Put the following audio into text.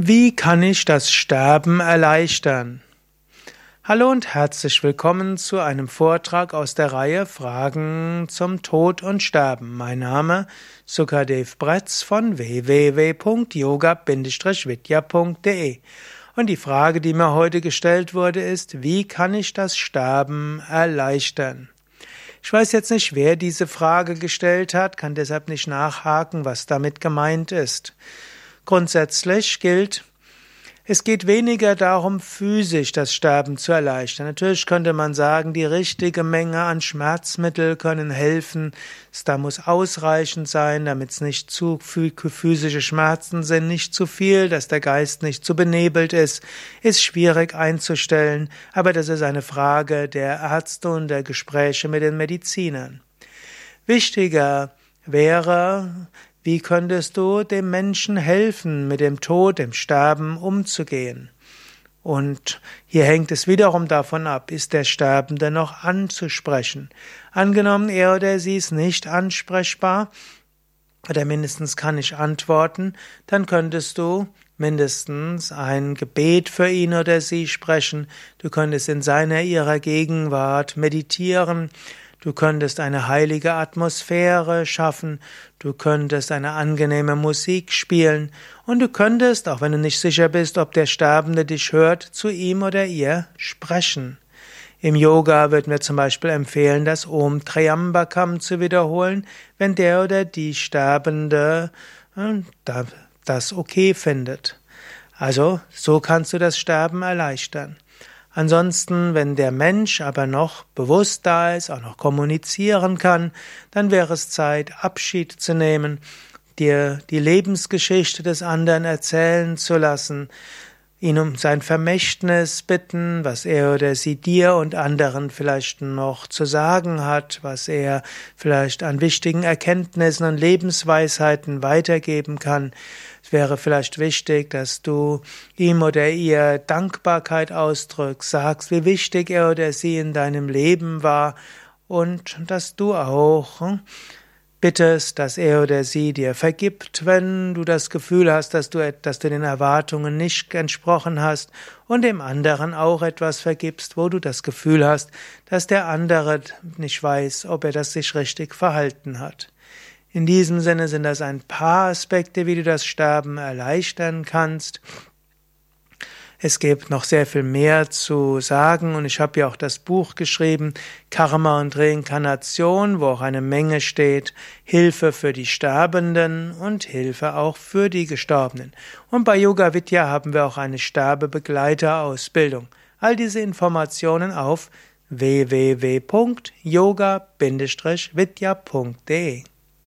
Wie kann ich das Sterben erleichtern? Hallo und herzlich willkommen zu einem Vortrag aus der Reihe Fragen zum Tod und Sterben. Mein Name Sukadev Bretz von www.yoga-vidya.de und die Frage, die mir heute gestellt wurde, ist, wie kann ich das Sterben erleichtern? Ich weiß jetzt nicht, wer diese Frage gestellt hat, kann deshalb nicht nachhaken, was damit gemeint ist. Grundsätzlich gilt, es geht weniger darum, physisch das Sterben zu erleichtern. Natürlich könnte man sagen, die richtige Menge an Schmerzmittel können helfen. Es da muss ausreichend sein, damit es nicht zu physische Schmerzen sind, nicht zu viel, dass der Geist nicht zu benebelt ist, ist schwierig einzustellen. Aber das ist eine Frage der Ärzte und der Gespräche mit den Medizinern. Wichtiger wäre, wie könntest du dem Menschen helfen, mit dem Tod, dem Sterben umzugehen? Und hier hängt es wiederum davon ab, ist der Sterbende noch anzusprechen? Angenommen, er oder sie ist nicht ansprechbar, oder mindestens kann ich antworten, dann könntest du mindestens ein Gebet für ihn oder sie sprechen, du könntest in seiner ihrer Gegenwart meditieren, Du könntest eine heilige Atmosphäre schaffen, du könntest eine angenehme Musik spielen und du könntest, auch wenn du nicht sicher bist, ob der Sterbende dich hört, zu ihm oder ihr sprechen. Im Yoga wird mir zum Beispiel empfehlen, das Om Triambakam zu wiederholen, wenn der oder die Sterbende äh, das okay findet. Also, so kannst du das Sterben erleichtern. Ansonsten, wenn der Mensch aber noch bewusst da ist, auch noch kommunizieren kann, dann wäre es Zeit, Abschied zu nehmen, dir die Lebensgeschichte des anderen erzählen zu lassen, ihn um sein Vermächtnis bitten, was er oder sie dir und anderen vielleicht noch zu sagen hat, was er vielleicht an wichtigen Erkenntnissen und Lebensweisheiten weitergeben kann. Es wäre vielleicht wichtig, dass du ihm oder ihr Dankbarkeit ausdrückst, sagst, wie wichtig er oder sie in deinem Leben war und dass du auch bittest, dass er oder sie dir vergibt, wenn du das Gefühl hast, dass du, dass du den Erwartungen nicht entsprochen hast und dem anderen auch etwas vergibst, wo du das Gefühl hast, dass der andere nicht weiß, ob er das sich richtig verhalten hat. In diesem Sinne sind das ein paar Aspekte, wie du das Sterben erleichtern kannst. Es gibt noch sehr viel mehr zu sagen und ich habe ja auch das Buch geschrieben, Karma und Reinkarnation, wo auch eine Menge steht, Hilfe für die Sterbenden und Hilfe auch für die Gestorbenen. Und bei Yoga Vidya haben wir auch eine Sterbebegleiterausbildung. All diese Informationen auf www.yoga-vidya.de